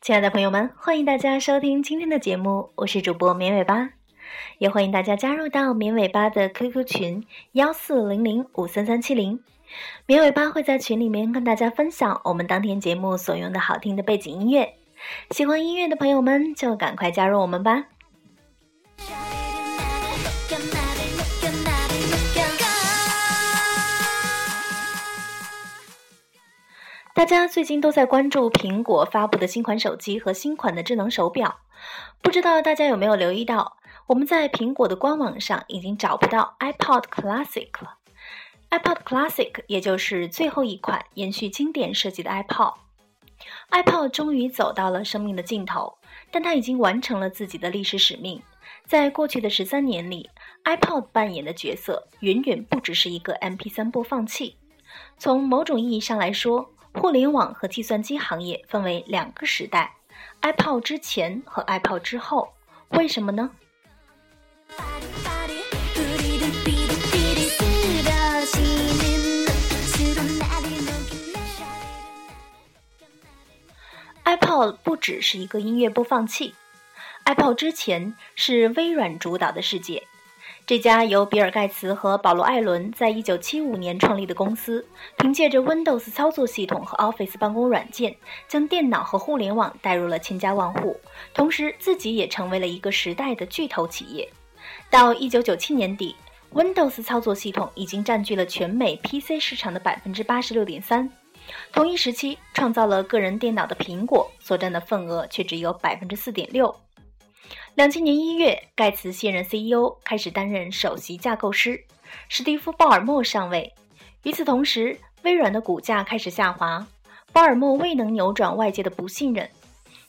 亲爱的朋友们，欢迎大家收听今天的节目，我是主播绵尾巴，也欢迎大家加入到绵尾巴的 QQ 群幺四零零五三三七零，绵尾巴会在群里面跟大家分享我们当天节目所用的好听的背景音乐，喜欢音乐的朋友们就赶快加入我们吧。大家最近都在关注苹果发布的新款手机和新款的智能手表，不知道大家有没有留意到，我们在苹果的官网上已经找不到 iPod Classic 了。iPod Classic 也就是最后一款延续经典设计的 iPod。iPod 终于走到了生命的尽头，但它已经完成了自己的历史使命。在过去的十三年里，iPod 扮演的角色远远不只是一个 MP3 播放器。从某种意义上来说，互联网和计算机行业分为两个时代，iPod 之前和 iPod 之后，为什么呢？iPod 不只是一个音乐播放器，iPod 之前是微软主导的世界。这家由比尔·盖茨和保罗·艾伦在1975年创立的公司，凭借着 Windows 操作系统和 Office 办公软件，将电脑和互联网带入了千家万户，同时自己也成为了一个时代的巨头企业。到1997年底，Windows 操作系统已经占据了全美 PC 市场的86.3%，同一时期创造了个人电脑的苹果所占的份额却只有4.6%。两千年一月，盖茨卸任 CEO，开始担任首席架构师，史蒂夫·鲍尔默上位。与此同时，微软的股价开始下滑，鲍尔默未能扭转外界的不信任。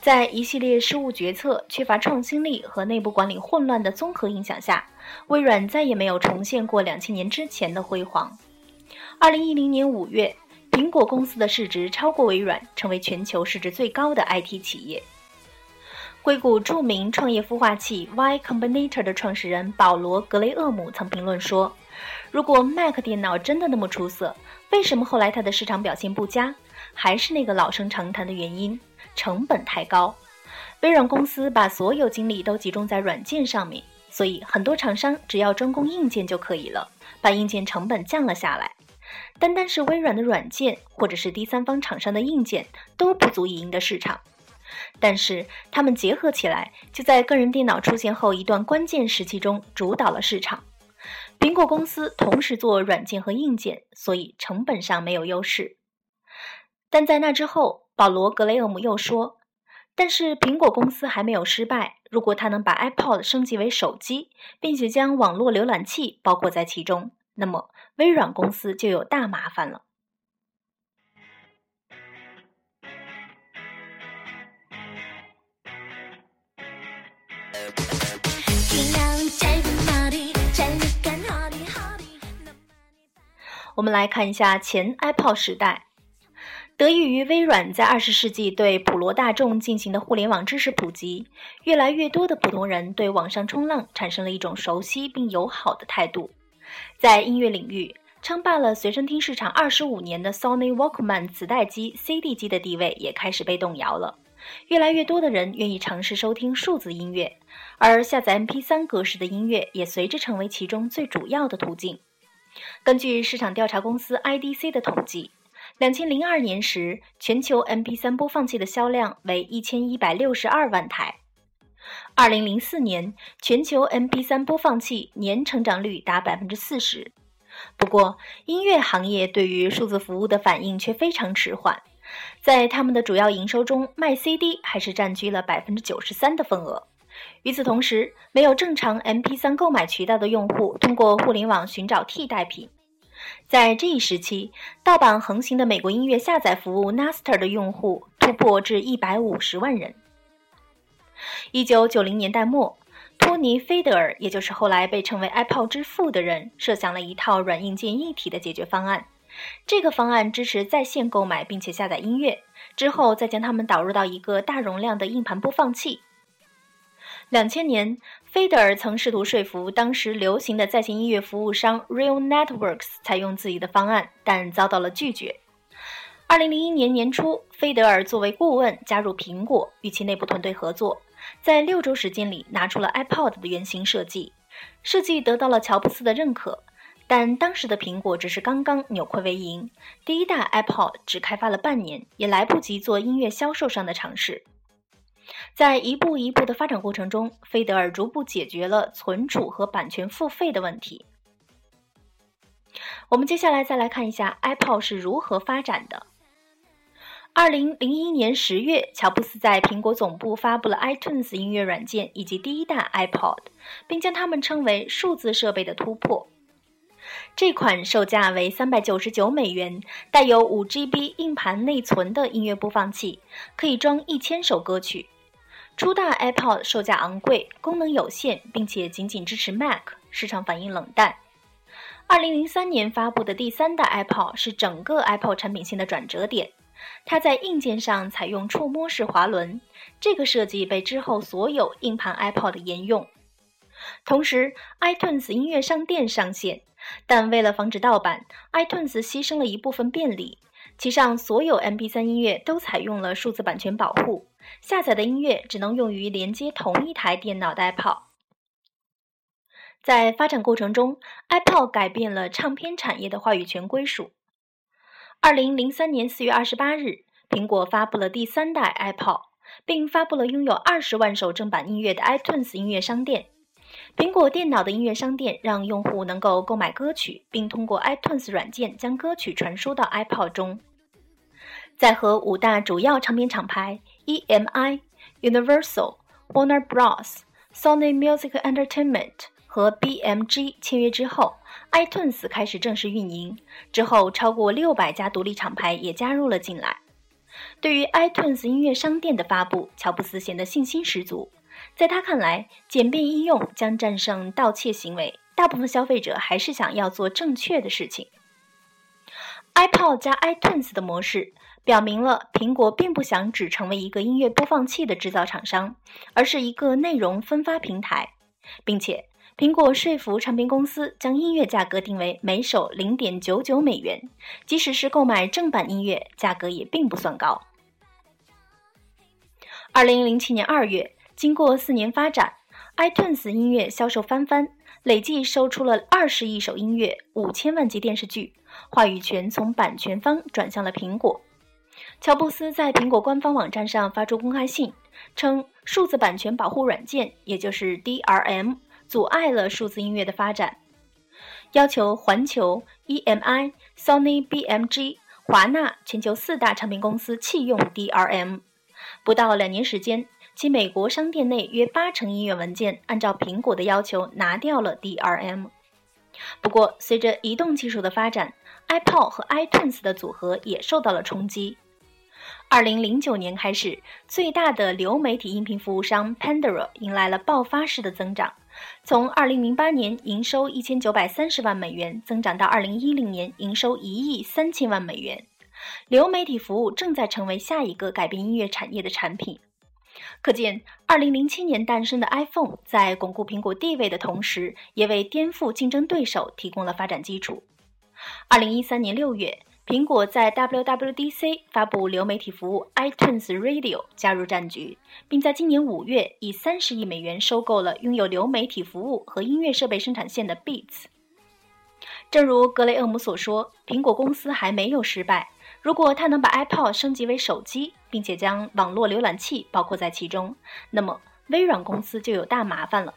在一系列失误决策、缺乏创新力和内部管理混乱的综合影响下，微软再也没有重现过两千年之前的辉煌。二零一零年五月，苹果公司的市值超过微软，成为全球市值最高的 IT 企业。硅谷著名创业孵化器 Y Combinator 的创始人保罗·格雷厄姆曾评论说：“如果 Mac 电脑真的那么出色，为什么后来它的市场表现不佳？还是那个老生常谈的原因——成本太高。微软公司把所有精力都集中在软件上面，所以很多厂商只要专攻硬件就可以了，把硬件成本降了下来。单单是微软的软件，或者是第三方厂商的硬件，都不足以赢得市场。”但是，它们结合起来，就在个人电脑出现后一段关键时期中主导了市场。苹果公司同时做软件和硬件，所以成本上没有优势。但在那之后，保罗·格雷厄姆又说：“但是苹果公司还没有失败。如果它能把 iPod 升级为手机，并且将网络浏览器包括在其中，那么微软公司就有大麻烦了。”我们来看一下前 iPod 时代。得益于微软在二十世纪对普罗大众进行的互联网知识普及，越来越多的普通人对网上冲浪产生了一种熟悉并友好的态度。在音乐领域，称霸了随身听市场二十五年的 Sony Walkman 磁带机、CD 机的地位也开始被动摇了。越来越多的人愿意尝试收听数字音乐，而下载 MP3 格式的音乐也随之成为其中最主要的途径。根据市场调查公司 IDC 的统计，两千零二年时，全球 MP3 播放器的销量为一千一百六十二万台。二零零四年，全球 MP3 播放器年成长率达百分之四十。不过，音乐行业对于数字服务的反应却非常迟缓，在他们的主要营收中，卖 CD 还是占据了百分之九十三的份额。与此同时，没有正常 MP3 购买渠道的用户通过互联网寻找替代品。在这一时期，盗版横行的美国音乐下载服务 Naster 的用户突破至一百五十万人。一九九零年代末，托尼·菲德尔，也就是后来被称为 iPod 之父的人，设想了一套软硬件一体的解决方案。这个方案支持在线购买并且下载音乐，之后再将它们导入到一个大容量的硬盘播放器。两千年，菲德尔曾试图说服当时流行的在线音乐服务商 Real Networks 采用自己的方案，但遭到了拒绝。二零零一年年初，菲德尔作为顾问加入苹果，与其内部团队合作，在六周时间里拿出了 iPod 的原型设计，设计得到了乔布斯的认可。但当时的苹果只是刚刚扭亏为盈，第一代 iPod 只开发了半年，也来不及做音乐销售上的尝试。在一步一步的发展过程中，菲德尔逐步解决了存储和版权付费的问题。我们接下来再来看一下 iPod 是如何发展的。二零零一年十月，乔布斯在苹果总部发布了 iTunes 音乐软件以及第一代 iPod，并将它们称为数字设备的突破。这款售价为三百九十九美元、带有五 GB 硬盘内存的音乐播放器，可以装一千首歌曲。初代 iPod 售价昂贵，功能有限，并且仅仅支持 Mac，市场反应冷淡。二零零三年发布的第三代 iPod 是整个 iPod 产品线的转折点。它在硬件上采用触摸式滑轮，这个设计被之后所有硬盘 iPod 沿用。同时，iTunes 音乐商店上线，但为了防止盗版，iTunes 牺牲了一部分便利。其上所有 MP3 音乐都采用了数字版权保护，下载的音乐只能用于连接同一台电脑的 iPod。在发展过程中，iPod 改变了唱片产业的话语权归属。二零零三年四月二十八日，苹果发布了第三代 iPod，并发布了拥有二十万首正版音乐的 iTunes 音乐商店。苹果电脑的音乐商店让用户能够购买歌曲，并通过 iTunes 软件将歌曲传输到 iPod 中。在和五大主要唱片厂牌 EMI、Universal、Warner Bros、Sony Music Entertainment 和 BMG 签约之后，iTunes 开始正式运营。之后，超过六百家独立厂牌也加入了进来。对于 iTunes 音乐商店的发布，乔布斯显得信心十足。在他看来，简便易用将战胜盗窃行为。大部分消费者还是想要做正确的事情。iPod 加 iTunes 的模式表明了苹果并不想只成为一个音乐播放器的制造厂商，而是一个内容分发平台，并且苹果说服唱片公司将音乐价格定为每首零点九九美元，即使是购买正版音乐，价格也并不算高。二零零七年二月。经过四年发展，iTunes 音乐销售翻番，累计售出了二十亿首音乐、五千万集电视剧。话语权从版权方转向了苹果。乔布斯在苹果官方网站上发出公开信，称数字版权保护软件，也就是 DRM，阻碍了数字音乐的发展，要求环球、EMI、Sony、BMG、华纳全球四大唱片公司弃用 DRM。不到两年时间。其美国商店内约八成音乐文件按照苹果的要求拿掉了 DRM。不过，随着移动技术的发展，iPod 和 iTunes 的组合也受到了冲击。二零零九年开始，最大的流媒体音频服务商 Pandora 迎来了爆发式的增长，从二零零八年营收一千九百三十万美元增长到二零一零年营收一亿三千万美元。流媒体服务正在成为下一个改变音乐产业的产品。可见，2007年诞生的 iPhone 在巩固苹果地位的同时，也为颠覆竞争对手提供了发展基础。2013年6月，苹果在 WWDC 发布流媒体服务 iTunes Radio，加入战局，并在今年5月以30亿美元收购了拥有流媒体服务和音乐设备生产线的 Beats。正如格雷厄姆所说，苹果公司还没有失败。如果它能把 iPod 升级为手机，并且将网络浏览器包括在其中，那么微软公司就有大麻烦了。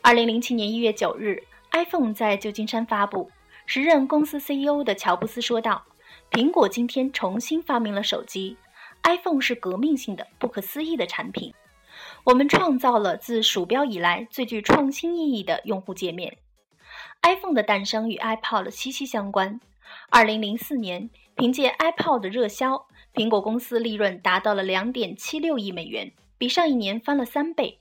二零零七年一月九日，iPhone 在旧金山发布，时任公司 CEO 的乔布斯说道：“苹果今天重新发明了手机，iPhone 是革命性的、不可思议的产品。我们创造了自鼠标以来最具创新意义的用户界面。iPhone 的诞生与 iPod 息息相关。二零零四年。”凭借 iPod 的热销，苹果公司利润达到了两点七六亿美元，比上一年翻了三倍。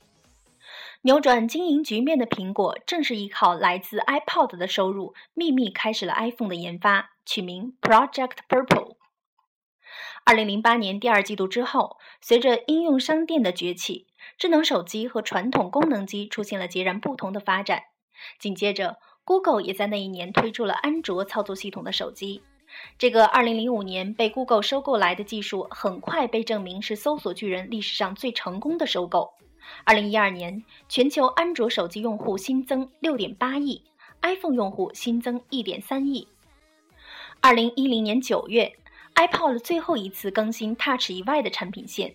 扭转经营局面的苹果，正是依靠来自 iPod 的收入，秘密开始了 iPhone 的研发，取名 Project Purple。二零零八年第二季度之后，随着应用商店的崛起，智能手机和传统功能机出现了截然不同的发展。紧接着，Google 也在那一年推出了安卓操作系统的手机。这个二零零五年被 Google 收购来的技术，很快被证明是搜索巨人历史上最成功的收购。二零一二年，全球安卓手机用户新增六点八亿，iPhone 用户新增一点三亿。二零一零年九月，iPod 最后一次更新 Touch 以外的产品线。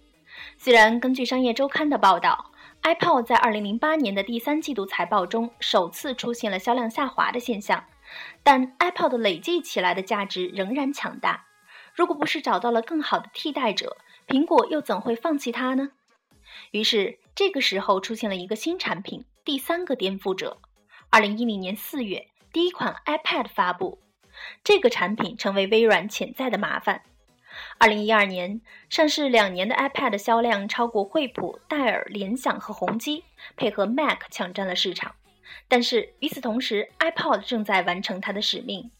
虽然根据商业周刊的报道，iPod 在二零零八年的第三季度财报中首次出现了销量下滑的现象。但 iPod 累计起来的价值仍然强大。如果不是找到了更好的替代者，苹果又怎会放弃它呢？于是，这个时候出现了一个新产品，第三个颠覆者。二零一零年四月，第一款 iPad 发布，这个产品成为微软潜在的麻烦。二零一二年上市两年的 iPad 销量超过惠普、戴尔、联想和宏基，配合 Mac 抢占了市场。但是与此同时，iPod 正在完成它的使命。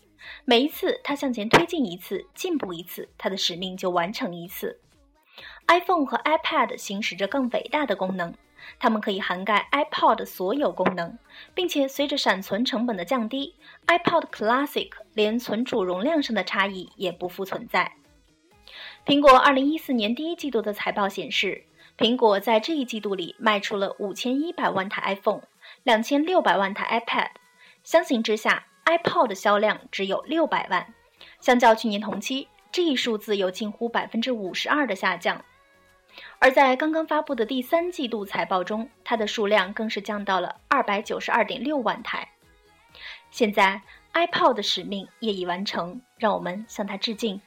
每一次它向前推进一次、进步一次，它的使命就完成一次。iPhone 和 iPad 行使着更伟大的功能，它们可以涵盖 iPod 所有功能，并且随着闪存成本的降低，iPod Classic 连存储容量上的差异也不复存在。苹果2014年第一季度的财报显示，苹果在这一季度里卖出了5100万台 iPhone。两千六百万台 iPad，相形之下，iPod 的销量只有六百万，相较去年同期，这一数字有近乎百分之五十二的下降。而在刚刚发布的第三季度财报中，它的数量更是降到了二百九十二点六万台。现在，iPod 的使命业已完成，让我们向它致敬。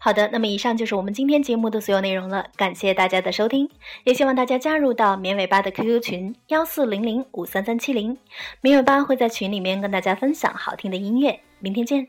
好的，那么以上就是我们今天节目的所有内容了，感谢大家的收听，也希望大家加入到绵尾巴的 QQ 群幺四零零五三三七零，绵尾巴会在群里面跟大家分享好听的音乐，明天见。